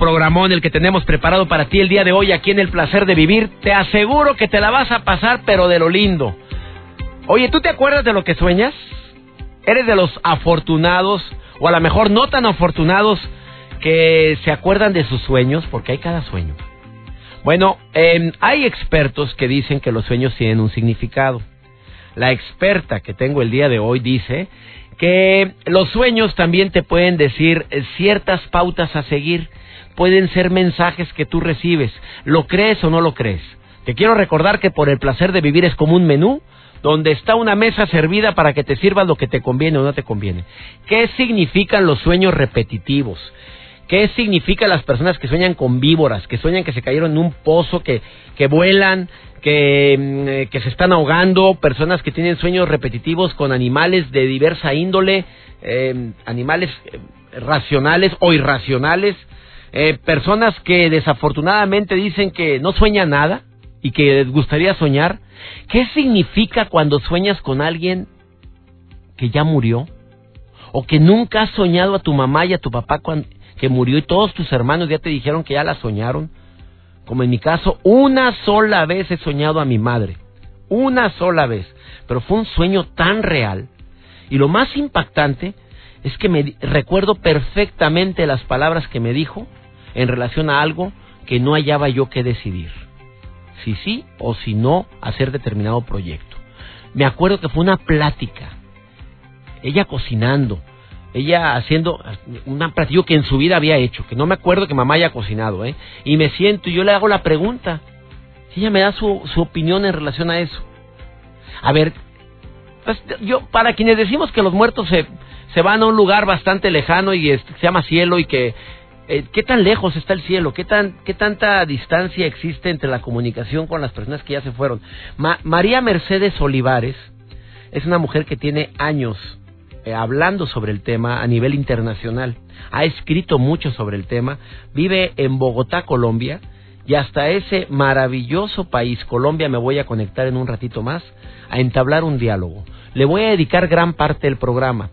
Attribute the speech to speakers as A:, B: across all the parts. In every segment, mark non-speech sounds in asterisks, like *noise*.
A: Programón el que tenemos preparado para ti el día de hoy aquí en El Placer de Vivir. Te aseguro que te la vas a pasar, pero de lo lindo. Oye, ¿tú te acuerdas de lo que sueñas? ¿Eres de los afortunados, o a lo mejor no tan afortunados, que se acuerdan de sus sueños? Porque hay cada sueño. Bueno, em, hay expertos que dicen que los sueños tienen un significado. La experta que tengo el día de hoy dice que los sueños también te pueden decir ciertas pautas a seguir, pueden ser mensajes que tú recibes, ¿lo crees o no lo crees? Te quiero recordar que por el placer de vivir es como un menú donde está una mesa servida para que te sirva lo que te conviene o no te conviene. ¿Qué significan los sueños repetitivos? ¿Qué significan las personas que sueñan con víboras, que sueñan que se cayeron en un pozo, que, que vuelan, que, mm, que se están ahogando, personas que tienen sueños repetitivos con animales de diversa índole, eh, animales eh, racionales o irracionales, eh, personas que desafortunadamente dicen que no sueñan nada y que les gustaría soñar. ¿Qué significa cuando sueñas con alguien que ya murió? O que nunca has soñado a tu mamá y a tu papá que murió y todos tus hermanos ya te dijeron que ya la soñaron como en mi caso, una sola vez he soñado a mi madre. Una sola vez. Pero fue un sueño tan real. Y lo más impactante es que me recuerdo perfectamente las palabras que me dijo en relación a algo que no hallaba yo que decidir. Si sí o si no hacer determinado proyecto. Me acuerdo que fue una plática. Ella cocinando, ella haciendo un platillo que en su vida había hecho, que no me acuerdo que mamá haya cocinado, ¿eh? Y me siento y yo le hago la pregunta. Y ella me da su, su opinión en relación a eso. A ver, pues yo, para quienes decimos que los muertos se, se van a un lugar bastante lejano y se llama cielo y que eh, ¿qué tan lejos está el cielo? ¿Qué, tan, ¿Qué tanta distancia existe entre la comunicación con las personas que ya se fueron? María Mercedes Olivares es una mujer que tiene años eh, hablando sobre el tema a nivel internacional. Ha escrito mucho sobre el tema. Vive en Bogotá, Colombia. Y hasta ese maravilloso país, Colombia, me voy a conectar en un ratito más a entablar un diálogo. Le voy a dedicar gran parte del programa.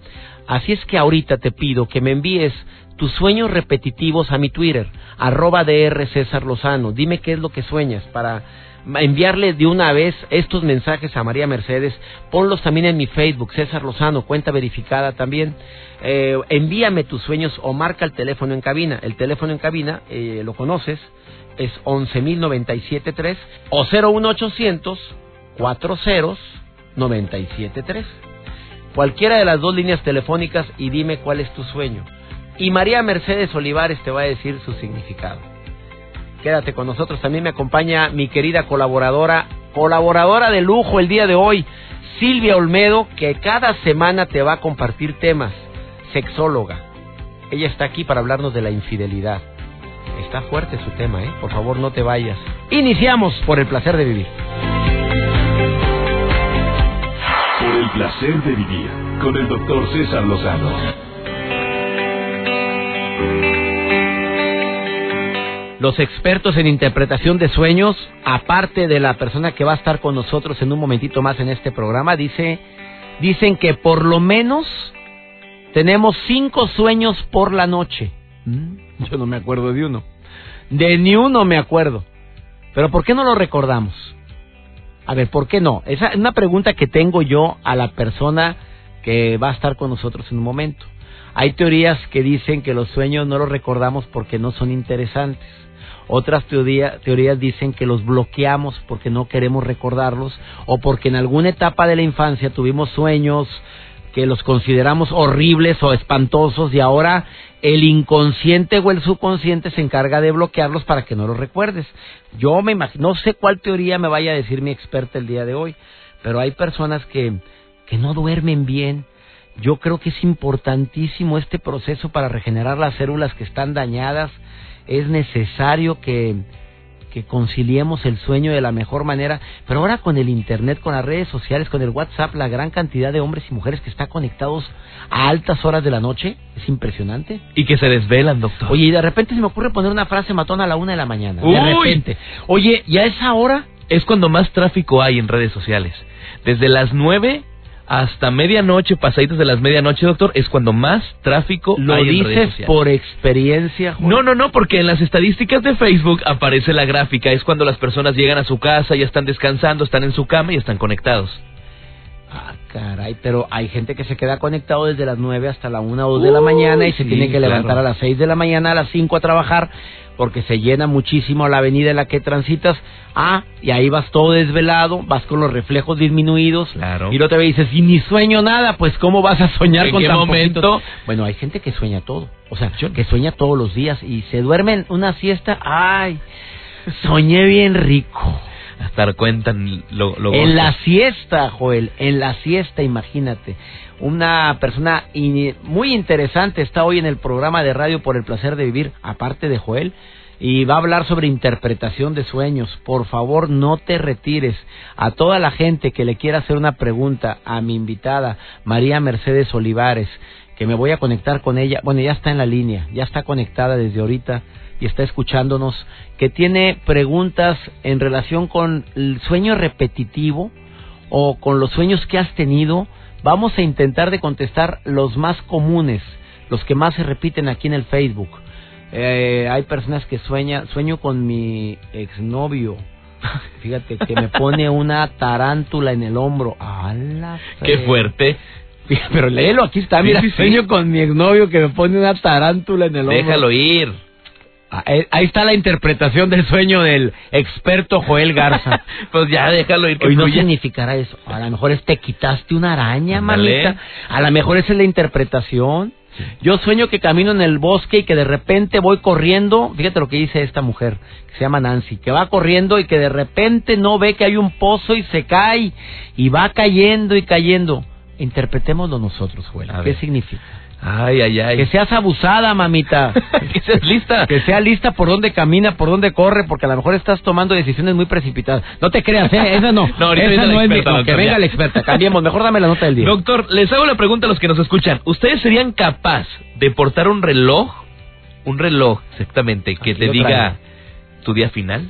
A: Así es que ahorita te pido que me envíes tus sueños repetitivos a mi Twitter, arroba DR César Lozano. Dime qué es lo que sueñas para enviarle de una vez estos mensajes a María Mercedes. Ponlos también en mi Facebook, César Lozano, cuenta verificada también. Eh, envíame tus sueños o marca el teléfono en cabina. El teléfono en cabina, eh, lo conoces, es 11.097.3 o 01800 40 973. Cualquiera de las dos líneas telefónicas y dime cuál es tu sueño. Y María Mercedes Olivares te va a decir su significado. Quédate con nosotros. También me acompaña mi querida colaboradora, colaboradora de lujo el día de hoy, Silvia Olmedo, que cada semana te va a compartir temas. Sexóloga. Ella está aquí para hablarnos de la infidelidad. Está fuerte su tema, ¿eh? Por favor, no te vayas. Iniciamos por el placer de vivir.
B: El placer de vivir con el doctor César Lozano.
A: los expertos en interpretación de sueños, aparte de la persona que va a estar con nosotros en un momentito más en este programa, dice, dicen que por lo menos tenemos cinco sueños por la noche. Mm, yo no me acuerdo de uno. De ni uno me acuerdo. Pero ¿por qué no lo recordamos? A ver, ¿por qué no? Esa es una pregunta que tengo yo a la persona que va a estar con nosotros en un momento. Hay teorías que dicen que los sueños no los recordamos porque no son interesantes. Otras teorías dicen que los bloqueamos porque no queremos recordarlos o porque en alguna etapa de la infancia tuvimos sueños que los consideramos horribles o espantosos y ahora el inconsciente o el subconsciente se encarga de bloquearlos para que no los recuerdes. Yo me imagino, no sé cuál teoría me vaya a decir mi experta el día de hoy, pero hay personas que, que no duermen bien, yo creo que es importantísimo este proceso para regenerar las células que están dañadas. Es necesario que, que conciliemos el sueño de la mejor manera. Pero ahora con el Internet, con las redes sociales, con el WhatsApp, la gran cantidad de hombres y mujeres que están conectados a altas horas de la noche es impresionante.
C: Y que se desvelan, doctor.
A: Oye, y de repente se me ocurre poner una frase matona a la una de la mañana. De repente. Oye, ¿y a esa hora?
C: Es cuando más tráfico hay en redes sociales. Desde las nueve hasta medianoche, pasaditos de las medianoche, doctor, es cuando más tráfico
A: ¿Lo
C: hay en redes
A: dices
C: sociales.
A: por experiencia? Juan?
C: No, no, no, porque en las estadísticas de Facebook aparece la gráfica. Es cuando las personas llegan a su casa, ya están descansando, están en su cama y están conectados.
A: Ah, caray, pero hay gente que se queda conectado desde las 9 hasta la 1 o 2 de la mañana y se
C: sí,
A: tiene que levantar
C: claro.
A: a las 6 de la mañana, a las 5 a trabajar porque se llena muchísimo la avenida en la que transitas. Ah, y ahí vas todo desvelado, vas con los reflejos disminuidos.
C: Claro.
A: Y luego te dices, y ni sueño nada, pues ¿cómo vas a soñar
C: ¿En
A: con
C: qué
A: tan
C: momento?
A: poquito? Bueno, hay gente que sueña todo. O sea, que sueña todos los días y se duerme en una siesta. Ay, soñé bien rico. *laughs*
C: Hasta cuentan lo, lo
A: En la siesta, Joel, en la siesta, imagínate. Una persona in- muy interesante está hoy en el programa de radio por el placer de vivir, aparte de Joel, y va a hablar sobre interpretación de sueños. Por favor, no te retires. A toda la gente que le quiera hacer una pregunta a mi invitada, María Mercedes Olivares, que me voy a conectar con ella. Bueno, ya está en la línea, ya está conectada desde ahorita y está escuchándonos, que tiene preguntas en relación con el sueño repetitivo o con los sueños que has tenido. Vamos a intentar de contestar los más comunes, los que más se repiten aquí en el Facebook. Eh, hay personas que sueñan, sueño con mi exnovio. *laughs* Fíjate que me pone una tarántula en el hombro. ¡Hala!
C: Qué fuerte.
A: Pero léelo, aquí está.
C: Sí,
A: Mira,
C: sí, sí.
A: sueño con mi exnovio que me pone una tarántula en el hombro.
C: Déjalo ir.
A: Ah, eh, Ahí está la interpretación del sueño del experto Joel Garza. *laughs*
C: pues ya déjalo ir que
A: Hoy no significará eso. A lo mejor es te quitaste una araña,
C: Ándale.
A: mamita. A lo mejor esa es la interpretación. Yo sueño que camino en el bosque y que de repente voy corriendo. Fíjate lo que dice esta mujer, que se llama Nancy, que va corriendo y que de repente no ve que hay un pozo y se cae. Y va cayendo y cayendo. Interpretémoslo nosotros, Joel.
C: A
A: ¿Qué
C: ver.
A: significa?
C: Ay, ay, ay.
A: Que seas abusada, mamita. *laughs*
C: que seas lista.
A: Que sea lista por dónde camina, por dónde corre, porque a lo mejor estás tomando decisiones muy precipitadas. No te creas, ¿eh? Esa no. *laughs*
C: No, ahorita
A: Esa no es mi- no, Que venga la experta. Cambiemos. Mejor dame la nota del día.
C: Doctor, les hago la pregunta a los que nos escuchan. ¿Ustedes serían capaz de portar un reloj? Un reloj, exactamente, que
A: Aquí
C: te diga tu día final.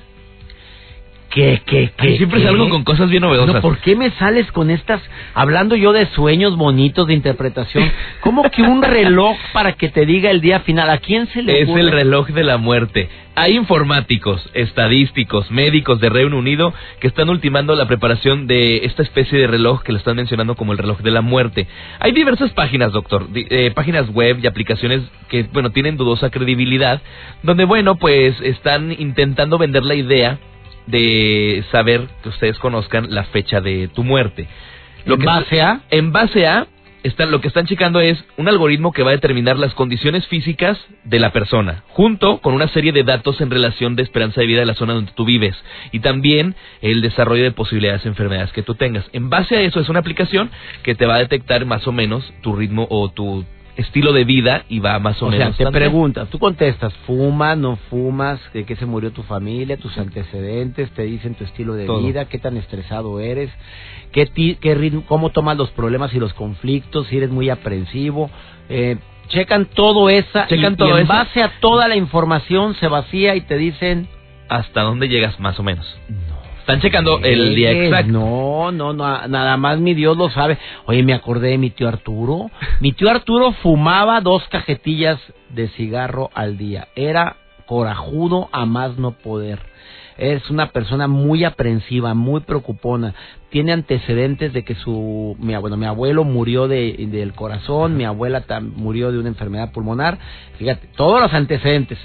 A: ¿Qué, qué, qué?
C: Ay, siempre
A: qué?
C: salgo con cosas bien novedosas.
A: No, ¿por qué me sales con estas, hablando yo de sueños bonitos de interpretación? ¿Cómo que un reloj para que te diga el día final? ¿A quién se le
C: Es
A: ocurre?
C: el reloj de la muerte. Hay informáticos, estadísticos, médicos de Reino Unido que están ultimando la preparación de esta especie de reloj que lo están mencionando como el reloj de la muerte. Hay diversas páginas, doctor, eh, páginas web y aplicaciones que, bueno, tienen dudosa credibilidad, donde, bueno, pues están intentando vender la idea de saber que ustedes conozcan la fecha de tu muerte.
A: ¿En base a?
C: En base a, están, lo que están checando es un algoritmo que va a determinar las condiciones físicas de la persona, junto con una serie de datos en relación de esperanza de vida de la zona donde tú vives y también el desarrollo de posibilidades de enfermedades que tú tengas. En base a eso es una aplicación que te va a detectar más o menos tu ritmo o tu estilo de vida y va más o,
A: O sea,
C: menos.
A: te preguntas, tú contestas, ¿fumas, no fumas? ¿De qué se murió tu familia? ¿Tus antecedentes? ¿Te dicen tu estilo de
C: Todo.
A: vida? ¿Qué tan estresado eres? ¿Qué, ti- qué ritmo, ¿Cómo tomas los problemas y los conflictos? ¿Si eres muy aprensivo? Eh, checan todo esa
C: Checan
A: y,
C: todo
A: y en
C: eso.
A: base a toda la información se vacía y te dicen...
C: hasta dónde llegas más o menos. Están checando el día
A: "Eh,
C: exacto.
A: No, no, no, nada más mi Dios lo sabe. Oye, me acordé de mi tío Arturo. Mi tío Arturo fumaba dos cajetillas de cigarro al día. Era corajudo a más no poder. Es una persona muy aprensiva, muy preocupona. Tiene antecedentes de que su, mi, bueno, mi abuelo murió de, del corazón, mi abuela tam- murió de una enfermedad pulmonar. Fíjate, todos los antecedentes.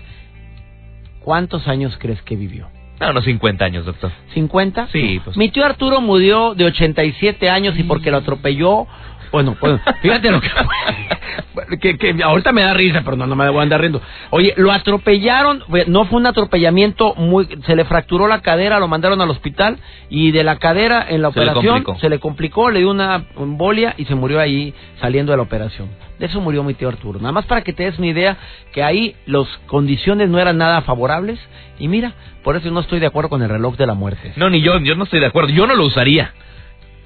A: ¿Cuántos años crees que vivió?
C: No, unos 50 años, doctor.
A: ¿50?
C: Sí, pues.
A: Mi tío Arturo murió de 87 años y porque lo atropelló Bueno, bueno, fíjate lo que, *laughs* que, que ahorita me da risa, pero no, no me voy a andar riendo. Oye, lo atropellaron, no fue un atropellamiento muy, se le fracturó la cadera, lo mandaron al hospital y de la cadera en la
C: Se
A: operación se le complicó, le dio una embolia y se murió ahí saliendo de la operación. De eso murió mi tío Arturo. Nada más para que te des una idea que ahí las condiciones no eran nada favorables y mira, por eso no estoy de acuerdo con el reloj de la muerte.
C: No, ni yo, yo no estoy de acuerdo. Yo no lo usaría.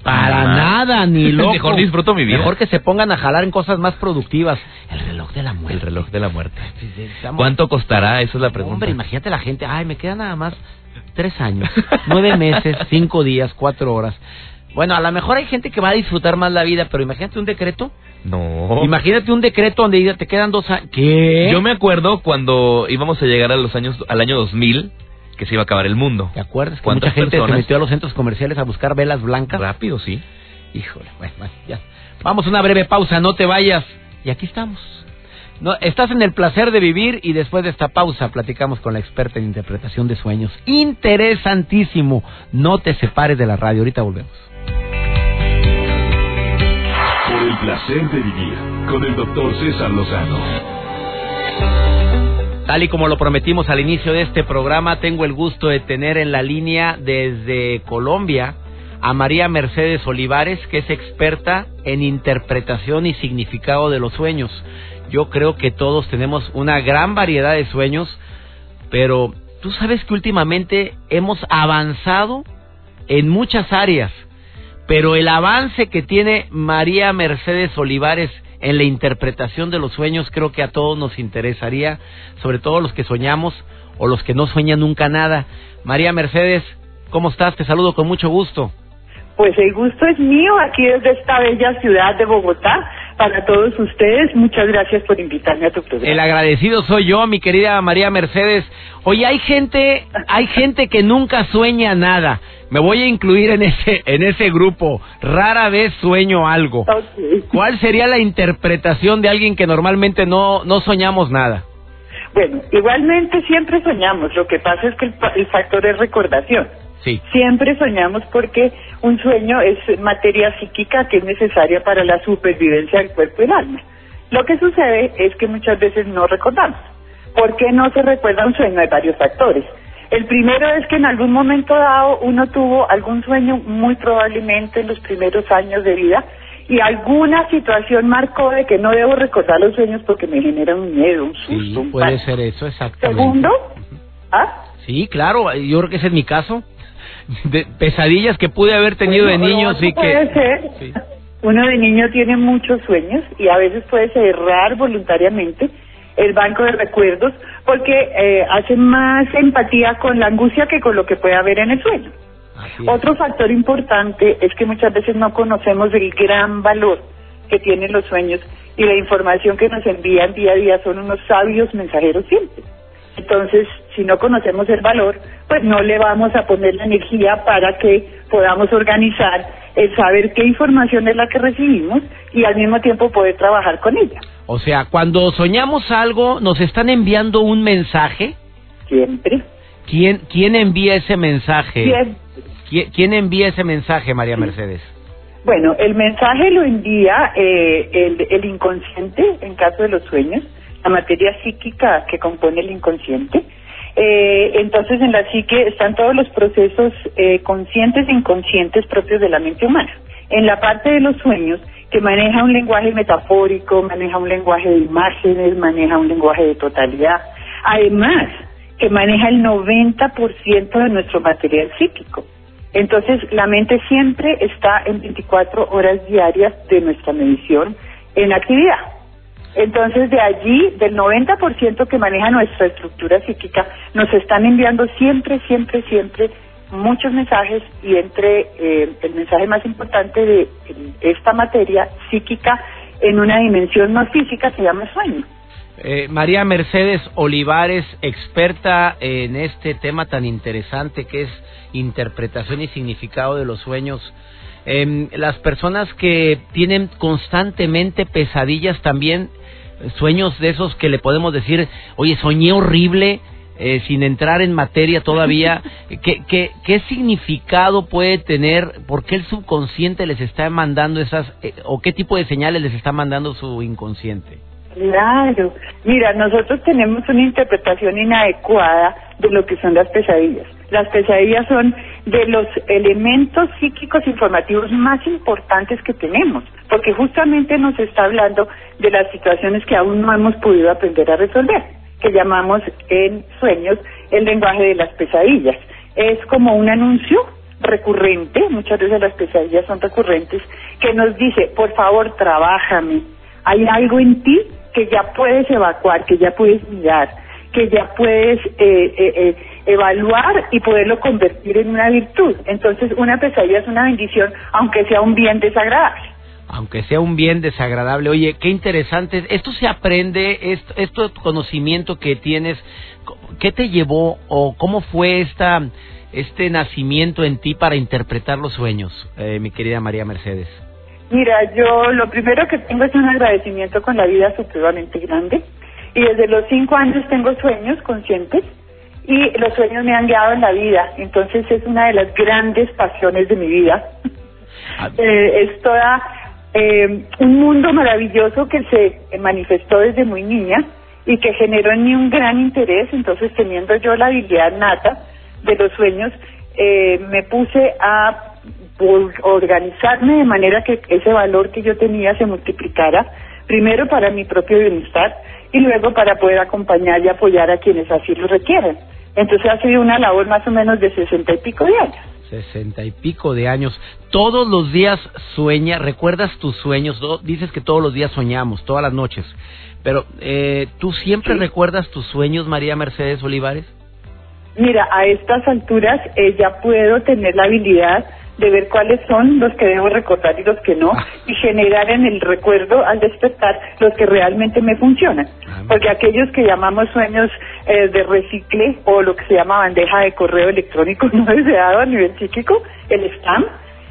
A: Para nada, ni *laughs* loco.
C: Mejor disfruto mi vida.
A: Mejor que se pongan a jalar en cosas más productivas. El reloj de la muerte.
C: El reloj de la muerte.
A: Estamos-
C: ¿Cuánto costará? Esa es la pregunta.
A: Hombre, imagínate la gente. Ay, me quedan nada más tres años, nueve meses, cinco días, cuatro horas. Bueno, a lo mejor hay gente que va a disfrutar más la vida, pero imagínate un decreto.
C: No.
A: Imagínate un decreto donde te quedan dos años. ¿Qué?
C: Yo me acuerdo cuando íbamos a llegar a los años, al año 2000, que se iba a acabar el mundo.
A: ¿Te acuerdas que
C: ¿Cuántas
A: mucha gente se metió a los centros comerciales a buscar velas blancas?
C: Rápido, sí.
A: Híjole, bueno, bueno, ya. Vamos a una breve pausa, no te vayas. Y aquí estamos. No, estás en el placer de vivir y después de esta pausa platicamos con la experta en interpretación de sueños. Interesantísimo. No te separes de la radio. Ahorita volvemos.
B: Por el placer de vivir con el doctor César Lozano.
A: Tal y como lo prometimos al inicio de este programa, tengo el gusto de tener en la línea desde Colombia a María Mercedes Olivares, que es experta en interpretación y significado de los sueños. Yo creo que todos tenemos una gran variedad de sueños, pero tú sabes que últimamente hemos avanzado en muchas áreas, pero el avance que tiene María Mercedes Olivares en la interpretación de los sueños creo que a todos nos interesaría, sobre todo los que soñamos o los que no sueñan nunca nada. María Mercedes, ¿cómo estás? Te saludo con mucho gusto.
D: Pues el gusto es mío aquí desde esta bella ciudad de Bogotá. Para todos ustedes, muchas gracias por invitarme a tu programa.
A: El agradecido soy yo, mi querida María Mercedes. Oye, hay gente, hay gente que nunca sueña nada. Me voy a incluir en ese, en ese grupo. Rara vez sueño algo. ¿Cuál sería la interpretación de alguien que normalmente no, no soñamos nada?
D: Bueno, igualmente siempre soñamos. Lo que pasa es que el, el factor es recordación.
A: Sí.
D: Siempre soñamos porque un sueño es materia psíquica que es necesaria para la supervivencia del cuerpo y el alma. Lo que sucede es que muchas veces no recordamos. ¿Por qué no se recuerda un sueño? Hay varios factores. El primero es que en algún momento dado uno tuvo algún sueño, muy probablemente en los primeros años de vida, y alguna situación marcó de que no debo recordar los sueños porque me genera un miedo, un susto,
A: Sí,
D: un
A: puede
D: pánico.
A: ser eso, exactamente.
D: Segundo, ¿ah?
A: Sí, claro, yo creo que ese es mi caso. De pesadillas que pude haber tenido de niño, sí
D: puede
A: que...
D: ser.
A: Sí.
D: Uno de niño tiene muchos sueños y a veces puede cerrar voluntariamente el banco de recuerdos porque eh, hace más empatía con la angustia que con lo que puede haber en el sueño. Otro factor importante es que muchas veces no conocemos el gran valor que tienen los sueños y la información que nos envían día a día son unos sabios mensajeros siempre. Entonces, si no conocemos el valor, pues no le vamos a poner la energía para que podamos organizar el saber qué información es la que recibimos y al mismo tiempo poder trabajar con ella.
A: O sea, cuando soñamos algo, nos están enviando un mensaje.
D: Siempre.
A: ¿Quién, quién envía ese mensaje?
D: Siempre.
A: ¿Quién, quién envía ese mensaje, María Mercedes?
D: Bueno, el mensaje lo envía eh, el, el inconsciente en caso de los sueños, la materia psíquica que compone el inconsciente. Eh, entonces, en la psique están todos los procesos eh, conscientes e inconscientes propios de la mente humana. En la parte de los sueños, que maneja un lenguaje metafórico, maneja un lenguaje de imágenes, maneja un lenguaje de totalidad. Además, que maneja el 90% de nuestro material psíquico. Entonces, la mente siempre está en 24 horas diarias de nuestra medición en actividad. Entonces, de allí, del 90% que maneja nuestra estructura psíquica, nos están enviando siempre, siempre, siempre muchos mensajes y entre eh, el mensaje más importante de eh, esta materia psíquica en una dimensión no física se llama sueño.
A: Eh, María Mercedes Olivares, experta en este tema tan interesante que es interpretación y significado de los sueños. Em, las personas que tienen constantemente pesadillas también, eh, sueños de esos que le podemos decir, oye, soñé horrible, eh, sin entrar en materia todavía, *laughs* ¿qué, qué, qué significado puede tener? ¿Por qué el subconsciente les está mandando esas, eh, o qué tipo de señales les está mandando su inconsciente?
D: Claro. Mira, nosotros tenemos una interpretación inadecuada de lo que son las pesadillas. Las pesadillas son de los elementos psíquicos informativos más importantes que tenemos, porque justamente nos está hablando de las situaciones que aún no hemos podido aprender a resolver, que llamamos en sueños el lenguaje de las pesadillas. Es como un anuncio recurrente, muchas veces las pesadillas son recurrentes, que nos dice, por favor, trabájame. Hay algo en ti que ya puedes evacuar, que ya puedes mirar, que ya puedes eh, eh, eh, evaluar y poderlo convertir en una virtud. Entonces, una pesadilla es una bendición, aunque sea un bien desagradable.
A: Aunque sea un bien desagradable. Oye, qué interesante. Esto se aprende, esto, esto conocimiento que tienes, ¿qué te llevó o cómo fue esta, este nacimiento en ti para interpretar los sueños, mi querida María Mercedes?
D: Mira, yo lo primero que tengo es un agradecimiento con la vida supremamente grande y desde los cinco años tengo sueños conscientes y los sueños me han guiado en la vida, entonces es una de las grandes pasiones de mi vida. Ah. *laughs* Eh, es toda eh, un mundo maravilloso que se manifestó desde muy niña y que generó en mí un gran interés, entonces teniendo yo la habilidad nata de los sueños, eh, me puse a organizarme de manera que ese valor que yo tenía se multiplicara, primero para mi propio bienestar y luego para poder acompañar y apoyar a quienes así lo requieren. Entonces ha sido una labor más o menos de sesenta y pico de años.
A: Sesenta y pico de años. Todos los días sueña, recuerdas tus sueños, dices que todos los días soñamos, todas las noches. Pero, eh, ¿tú siempre recuerdas tus sueños, María Mercedes Olivares?
D: Mira, a estas alturas eh, ya puedo tener la habilidad de ver cuáles son los que debo recordar y los que no, y generar en el recuerdo al despertar los que realmente me funcionan. Ah, Porque aquellos que llamamos sueños eh, de recicle o lo que se llama bandeja de correo electrónico *laughs* no deseado a nivel psíquico, el spam,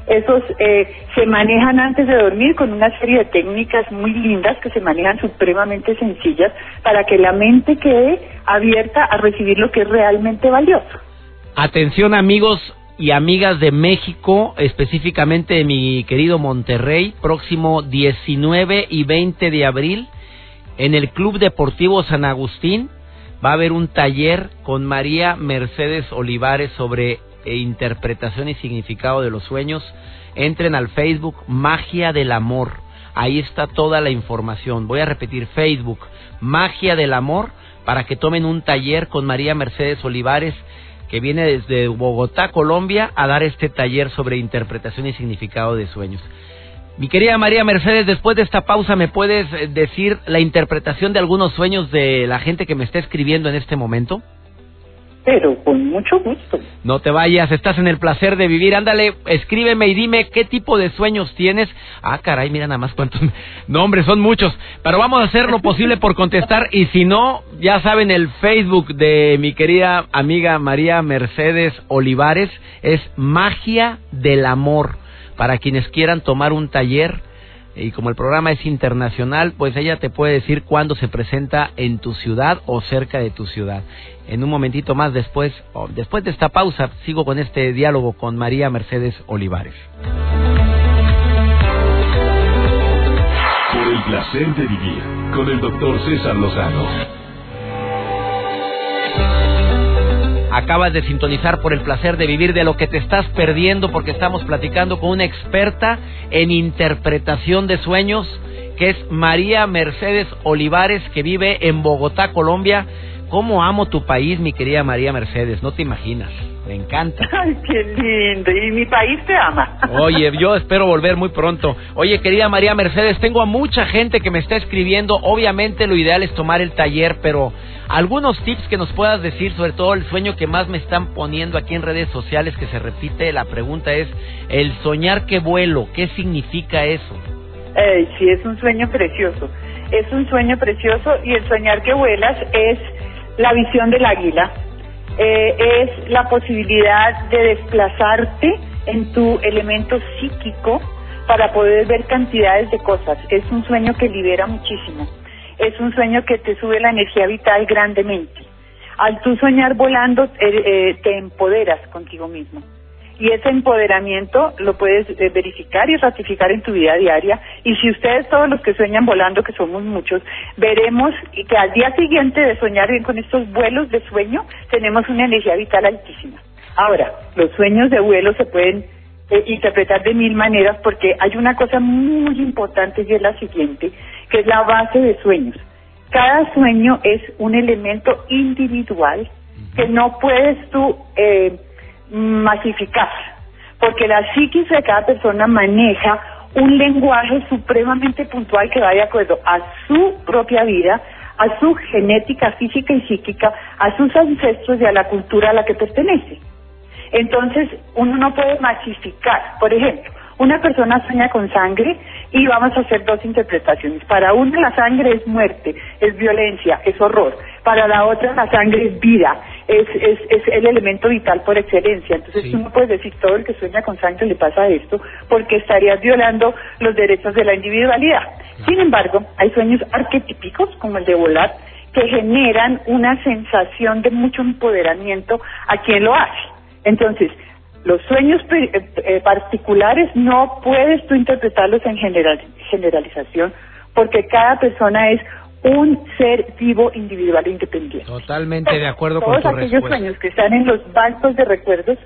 D: esos eh, se manejan antes de dormir con una serie de técnicas muy lindas que se manejan supremamente sencillas para que la mente quede abierta a recibir lo que es realmente valioso.
A: Atención amigos, y amigas de México, específicamente de mi querido Monterrey, próximo 19 y 20 de abril, en el Club Deportivo San Agustín, va a haber un taller con María Mercedes Olivares sobre eh, interpretación y significado de los sueños. Entren al Facebook Magia del Amor. Ahí está toda la información. Voy a repetir Facebook Magia del Amor para que tomen un taller con María Mercedes Olivares que viene desde Bogotá, Colombia, a dar este taller sobre interpretación y significado de sueños. Mi querida María Mercedes, después de esta pausa, ¿me puedes eh, decir la interpretación de algunos sueños de la gente que me está escribiendo en este momento?
D: Pero con mucho gusto.
A: No te vayas, estás en el placer de vivir. Ándale, escríbeme y dime qué tipo de sueños tienes. Ah, caray, mira nada más cuántos *laughs* nombres, son muchos. Pero vamos a hacer lo posible por contestar. Y si no, ya saben, el Facebook de mi querida amiga María Mercedes Olivares es Magia del Amor. Para quienes quieran tomar un taller y como el programa es internacional, pues ella te puede decir cuándo se presenta en tu ciudad o cerca de tu ciudad. En un momentito más después, después de esta pausa, sigo con este diálogo con María Mercedes Olivares.
B: Por el placer de vivir con el doctor César Lozano.
A: Acabas de sintonizar por el placer de vivir de lo que te estás perdiendo porque estamos platicando con una experta en interpretación de sueños que es María Mercedes Olivares que vive en Bogotá, Colombia. ¿Cómo amo tu país, mi querida María Mercedes? No te imaginas. Me encanta. *laughs*
D: Ay, qué lindo. Y mi país te ama. *laughs*
A: Oye, yo espero volver muy pronto. Oye, querida María Mercedes, tengo a mucha gente que me está escribiendo. Obviamente lo ideal es tomar el taller, pero algunos tips que nos puedas decir, sobre todo el sueño que más me están poniendo aquí en redes sociales que se repite. La pregunta es, el soñar que vuelo, ¿qué significa eso?
D: Eh, sí, es un sueño precioso. Es un sueño precioso y el soñar que vuelas es la visión del águila eh, es la posibilidad de desplazarte en tu elemento psíquico para poder ver cantidades de cosas. Es un sueño que libera muchísimo. Es un sueño que te sube la energía vital grandemente. Al tú soñar volando, eh, eh, te empoderas contigo mismo. Y ese empoderamiento lo puedes eh, verificar y ratificar en tu vida diaria. Y si ustedes, todos los que sueñan volando, que somos muchos, veremos que al día siguiente de soñar bien con estos vuelos de sueño, tenemos una energía vital altísima. Ahora, los sueños de vuelo se pueden eh, interpretar de mil maneras porque hay una cosa muy importante y es la siguiente, que es la base de sueños. Cada sueño es un elemento individual que no puedes tú eh, masificar, porque la psiquis de cada persona maneja un lenguaje supremamente puntual que va de acuerdo a su propia vida, a su genética física y psíquica, a sus ancestros y a la cultura a la que pertenece. Entonces, uno no puede masificar. Por ejemplo, una persona sueña con sangre y vamos a hacer dos interpretaciones. Para una la sangre es muerte, es violencia, es horror. Para la otra la sangre es vida, es, es, es el elemento vital por excelencia. Entonces tú no puedes decir todo el que sueña con sangre le pasa esto porque estarías violando los derechos de la individualidad. Sin embargo, hay sueños arquetípicos como el de volar que generan una sensación de mucho empoderamiento a quien lo hace. Entonces, los sueños eh, eh, particulares no puedes tú interpretarlos en general, generalización porque cada persona es un ser vivo, individual e independiente.
A: Totalmente de acuerdo con tu
D: respuesta. Todos aquellos sueños que están en los bancos de recuerdos,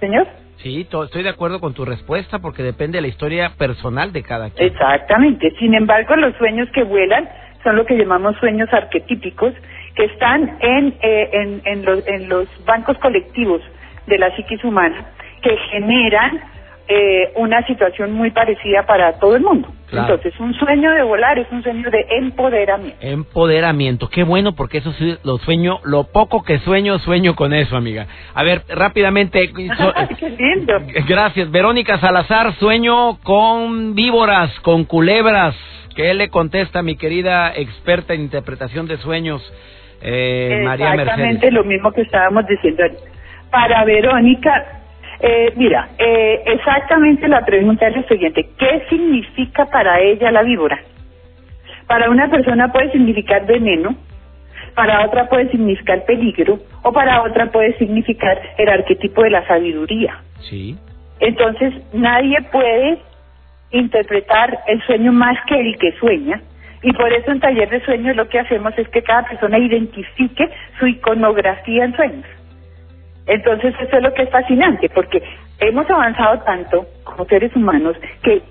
D: señor.
A: Sí, estoy de acuerdo con tu respuesta porque depende de la historia personal de cada quien.
D: Exactamente. Sin embargo, los sueños que vuelan son lo que llamamos sueños arquetípicos, que están en, eh, en, en, los, en los bancos colectivos de la psiquis humana que generan eh, una situación muy parecida para todo el mundo. Entonces, un sueño de volar es un sueño de empoderamiento.
A: Empoderamiento, qué bueno, porque eso sí lo sueño, lo poco que sueño, sueño con eso, amiga. A ver, rápidamente. *laughs*
D: qué lindo. *laughs*
A: Gracias. Verónica Salazar, sueño con víboras, con culebras. ¿Qué le contesta mi querida experta en interpretación de sueños, eh, María Mercedes?
D: Exactamente lo mismo que estábamos diciendo para Verónica, eh, mira, eh, exactamente la pregunta es la siguiente. ¿Qué significa para ella la víbora? Para una persona puede significar veneno, para otra puede significar peligro, o para otra puede significar el arquetipo de la sabiduría.
A: Sí.
D: Entonces, nadie puede interpretar el sueño más que el que sueña, y por eso en taller de sueños lo que hacemos es que cada persona identifique su iconografía en sueños. Entonces eso es lo que es fascinante, porque hemos avanzado tanto como seres humanos que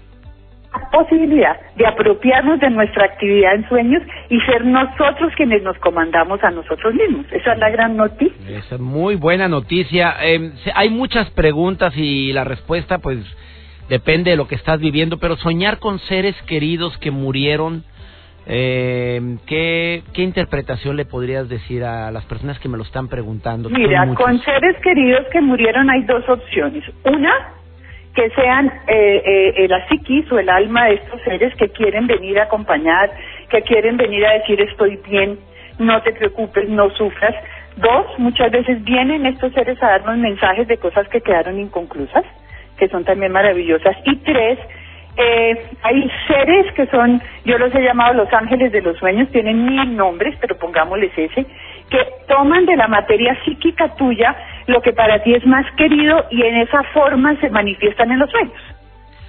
D: la posibilidad de apropiarnos de nuestra actividad en sueños y ser nosotros quienes nos comandamos a nosotros mismos. Esa es la gran noticia.
A: Esa es muy buena noticia. Eh, hay muchas preguntas y la respuesta pues depende de lo que estás viviendo, pero soñar con seres queridos que murieron eh, ¿qué, ¿Qué interpretación le podrías decir a las personas que me lo están preguntando?
D: Mira, con seres queridos que murieron hay dos opciones. Una, que sean eh, eh, la psiquis o el alma de estos seres que quieren venir a acompañar, que quieren venir a decir estoy bien, no te preocupes, no sufras. Dos, muchas veces vienen estos seres a darnos mensajes de cosas que quedaron inconclusas, que son también maravillosas. Y tres, eh, hay seres que son, yo los he llamado los ángeles de los sueños, tienen mil nombres, pero pongámosles ese, que toman de la materia psíquica tuya lo que para ti es más querido y en esa forma se manifiestan en los sueños.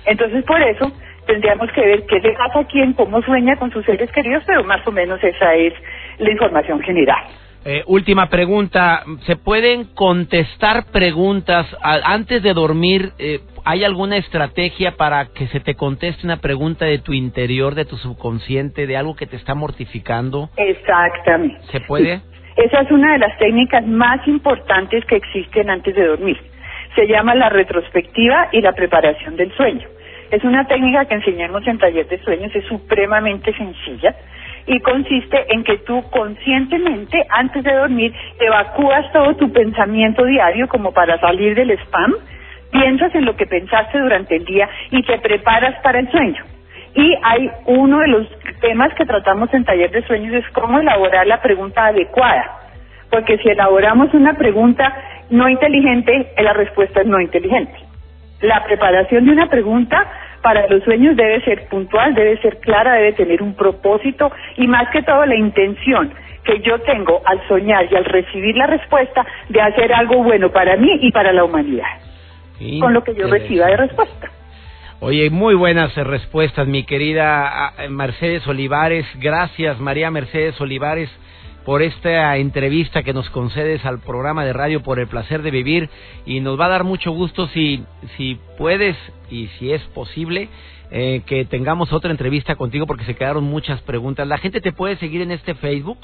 D: Entonces, por eso tendríamos que ver qué le pasa a quién, cómo sueña con sus seres queridos, pero más o menos esa es la información general.
A: Eh, última pregunta, ¿se pueden contestar preguntas antes de dormir? Eh, ¿Hay alguna estrategia para que se te conteste una pregunta de tu interior, de tu subconsciente, de algo que te está mortificando?
D: Exactamente.
A: ¿Se puede?
D: Esa es una de las técnicas más importantes que existen antes de dormir. Se llama la retrospectiva y la preparación del sueño. Es una técnica que enseñamos en taller de sueños, es supremamente sencilla y consiste en que tú conscientemente antes de dormir evacúas todo tu pensamiento diario como para salir del spam, piensas en lo que pensaste durante el día y te preparas para el sueño. Y hay uno de los temas que tratamos en taller de sueños es cómo elaborar la pregunta adecuada. Porque si elaboramos una pregunta no inteligente, la respuesta es no inteligente. La preparación de una pregunta para los sueños debe ser puntual, debe ser clara, debe tener un propósito y más que todo la intención que yo tengo al soñar y al recibir la respuesta de hacer algo bueno para mí y para la humanidad, con lo que yo reciba de respuesta.
A: Oye, muy buenas respuestas, mi querida ah, Mercedes Olivares. Gracias, María Mercedes Olivares, por esta entrevista que nos concedes al programa de radio por el placer de vivir. Y nos va a dar mucho gusto si, si puedes y si es posible eh, que tengamos otra entrevista contigo porque se quedaron muchas preguntas. ¿La gente te puede seguir en este Facebook?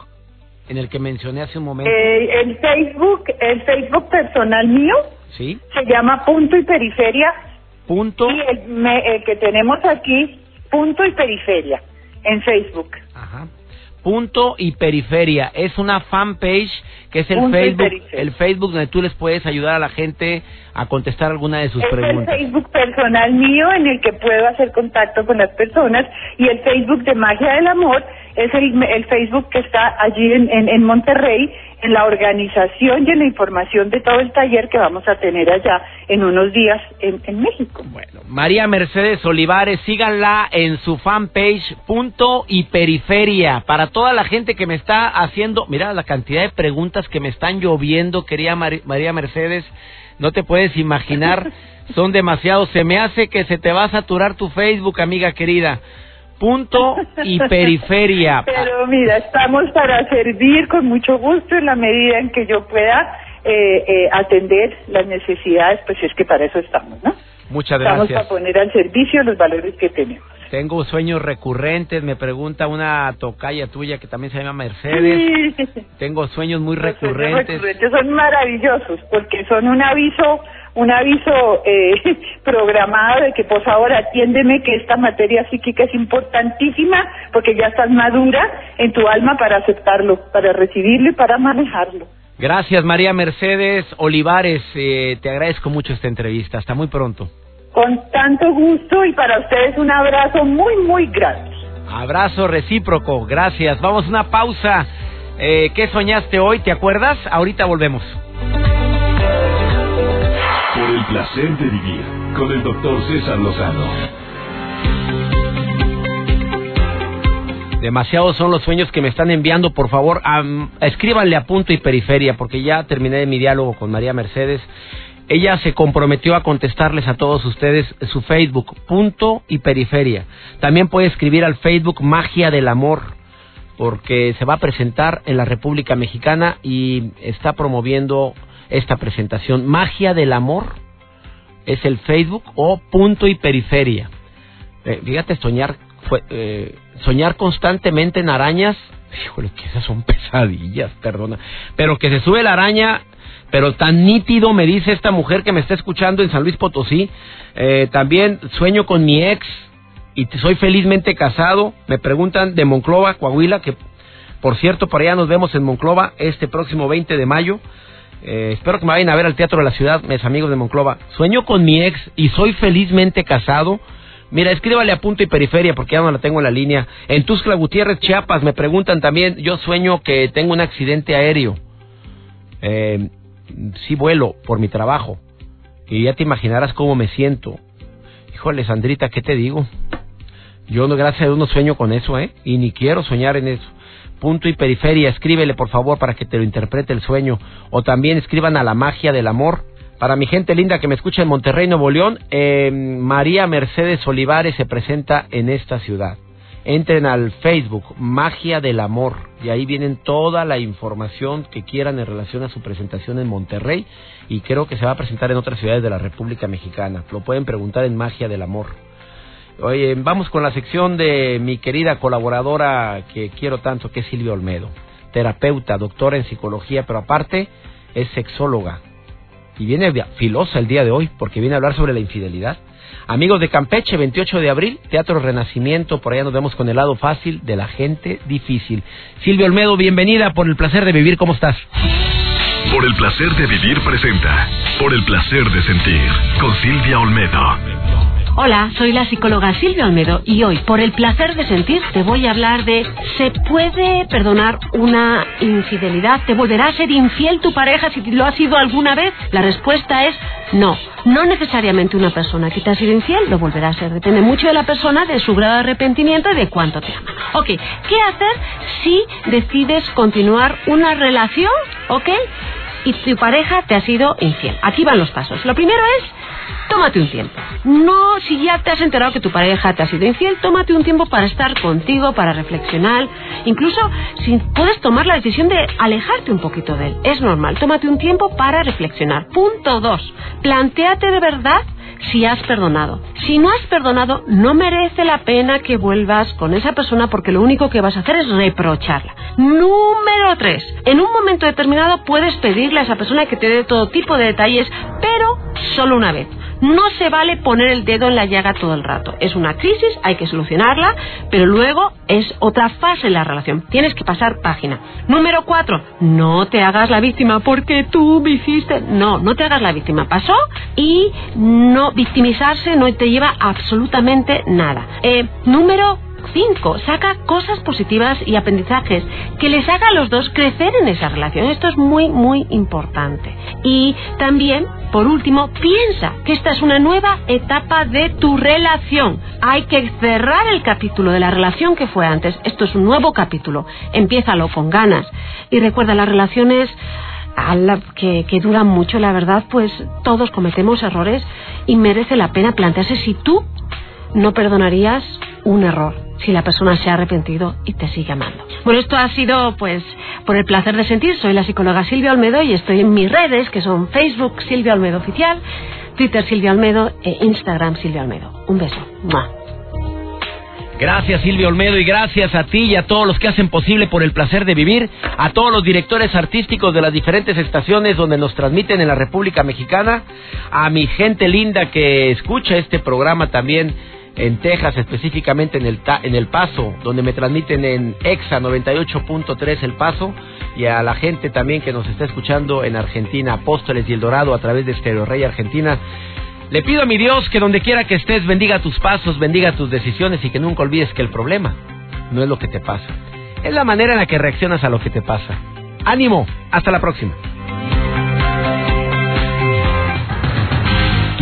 A: En el que mencioné hace un momento.
D: Eh, el Facebook, el Facebook personal mío.
A: Sí.
D: Se llama Punto y Periferia
A: Punto.
D: Y el, que tenemos aquí, punto y periferia, en Facebook.
A: Ajá. Punto y periferia. Es una fanpage que es el Facebook, el Facebook donde tú les puedes ayudar a la gente a contestar alguna de sus preguntas.
D: Es el Facebook personal mío en el que puedo hacer contacto con las personas y el Facebook de Magia del Amor es el, el Facebook que está allí en, en Monterrey en la organización y en la información de todo el taller que vamos a tener allá en unos días en, México.
A: Bueno, María Mercedes Olivares, síganla en su fanpage punto y periferia. Para toda la gente que me está haciendo, mira la cantidad de preguntas que me están lloviendo, quería María Mercedes, no te puedes imaginar, *laughs* son demasiados. Se me hace que se te va a saturar tu Facebook, amiga querida punto y periferia. *laughs*
D: Pero mira, estamos para servir con mucho gusto en la medida en que yo pueda eh, eh, atender las necesidades, pues es que para eso estamos, ¿no?
A: Muchas gracias.
D: Estamos para poner al servicio los valores que tenemos.
A: Tengo sueños recurrentes, me pregunta una tocaya tuya que también se llama Mercedes. Tengo sueños muy recurrentes.
D: Sueños recurrentes son maravillosos porque son un aviso un aviso eh, *laughs* programado de que por favor atiéndeme que esta materia psíquica es importantísima porque ya estás madura en tu alma para aceptarlo, para recibirlo y para manejarlo.
A: Gracias María Mercedes Olivares, eh, te agradezco mucho esta entrevista, hasta muy pronto.
D: Con tanto gusto y para ustedes un abrazo muy, muy grande.
A: Abrazo recíproco, gracias. Vamos a una pausa. Eh, ¿Qué soñaste hoy? ¿Te acuerdas? Ahorita volvemos.
B: El placer vivir con el doctor César Lozano.
A: Demasiados son los sueños que me están enviando. Por favor, escríbanle a punto y periferia, porque ya terminé mi diálogo con María Mercedes. Ella se comprometió a contestarles a todos ustedes su Facebook, punto y periferia. También puede escribir al Facebook Magia del Amor, porque se va a presentar en la República Mexicana y está promoviendo esta presentación. Magia del Amor es el Facebook o Punto y Periferia. Eh, fíjate, soñar, eh, soñar constantemente en arañas, híjole, que esas son *laughs* pesadillas, perdona. Pero que se sube la araña, pero tan nítido, me dice esta mujer que me está escuchando en San Luis Potosí. Eh, también sueño con mi ex y soy felizmente casado. Me preguntan de Monclova, Coahuila, que por cierto, por allá nos vemos en Monclova este próximo 20 de mayo. Eh, espero que me vayan a ver al Teatro de la Ciudad, mis amigos de Monclova. Sueño con mi ex y soy felizmente casado. Mira, escríbale a punto y periferia porque ya no la tengo en la línea. En Tuscla Gutiérrez, Chiapas, me preguntan también. Yo sueño que tengo un accidente aéreo. Eh, sí vuelo por mi trabajo. Y ya te imaginarás cómo me siento. Híjole, Sandrita, ¿qué te digo? Yo, gracias a Dios, no sueño con eso, ¿eh? Y ni quiero soñar en eso punto y periferia, escríbele por favor para que te lo interprete el sueño. O también escriban a la magia del amor. Para mi gente linda que me escucha en Monterrey, Nuevo León, eh, María Mercedes Olivares se presenta en esta ciudad. Entren al Facebook, Magia del Amor, y ahí vienen toda la información que quieran en relación a su presentación en Monterrey, y creo que se va a presentar en otras ciudades de la República Mexicana. Lo pueden preguntar en Magia del Amor. Oye, vamos con la sección de mi querida colaboradora que quiero tanto, que es Silvia Olmedo, terapeuta, doctora en psicología, pero aparte es sexóloga. Y viene filosa el día de hoy porque viene a hablar sobre la infidelidad. Amigos de Campeche, 28 de abril, Teatro Renacimiento, por allá nos vemos con el lado fácil de la gente difícil. Silvia Olmedo, bienvenida por el placer de vivir, ¿cómo estás?
B: Por el placer de vivir presenta, por el placer de sentir, con Silvia Olmedo
E: Hola, soy la psicóloga Silvia Olmedo y hoy, por el placer de sentir, te voy a hablar de ¿se puede perdonar una infidelidad? ¿Te volverá a ser infiel tu pareja si lo ha sido alguna vez? La respuesta es no. No necesariamente una persona que te ha sido infiel lo volverá a ser. Depende mucho de la persona, de su grado de arrepentimiento y de cuánto te ama. Ok, ¿qué hacer si decides continuar una relación? ¿Ok? Y tu pareja te ha sido infiel. Aquí van los pasos. Lo primero es tómate un tiempo. No, si ya te has enterado que tu pareja te ha sido infiel, tómate un tiempo para estar contigo, para reflexionar. Incluso si puedes tomar la decisión de alejarte un poquito de él. Es normal. Tómate un tiempo para reflexionar. Punto dos. Plantéate de verdad si has perdonado. Si no has perdonado, no merece la pena que vuelvas con esa persona porque lo único que vas a hacer es reprocharla. Número 3. En un momento determinado puedes pedirle a esa persona que te dé todo tipo de detalles, pero solo una vez. No se vale poner el dedo en la llaga todo el rato. Es una crisis, hay que solucionarla, pero luego es otra fase en la relación. Tienes que pasar página. Número cuatro, no te hagas la víctima porque tú me hiciste. No, no te hagas la víctima. Pasó y no victimizarse no te lleva absolutamente nada. Eh, número 5. Saca cosas positivas y aprendizajes que les haga a los dos crecer en esa relación. Esto es muy, muy importante. Y también, por último, piensa que esta es una nueva etapa de tu relación. Hay que cerrar el capítulo de la relación que fue antes. Esto es un nuevo capítulo. Empiézalo con ganas. Y recuerda, las relaciones que duran mucho, la verdad, pues todos cometemos errores y merece la pena plantearse si tú no perdonarías un error si la persona se ha arrepentido y te sigue amando. Bueno, esto ha sido pues por el placer de sentir. Soy la psicóloga Silvia Olmedo y estoy en mis redes que son Facebook Silvia Olmedo Oficial, Twitter Silvia Olmedo e Instagram Silvia Olmedo. Un beso.
A: Gracias Silvia Olmedo y gracias a ti y a todos los que hacen posible por el placer de vivir, a todos los directores artísticos de las diferentes estaciones donde nos transmiten en la República Mexicana, a mi gente linda que escucha este programa también en Texas, específicamente en el, en el Paso, donde me transmiten en EXA 98.3 El Paso, y a la gente también que nos está escuchando en Argentina, Apóstoles y El Dorado a través de Stereo Rey Argentina. Le pido a mi Dios que donde quiera que estés bendiga tus pasos, bendiga tus decisiones y que nunca olvides que el problema no es lo que te pasa, es la manera en la que reaccionas a lo que te pasa. Ánimo, hasta la próxima.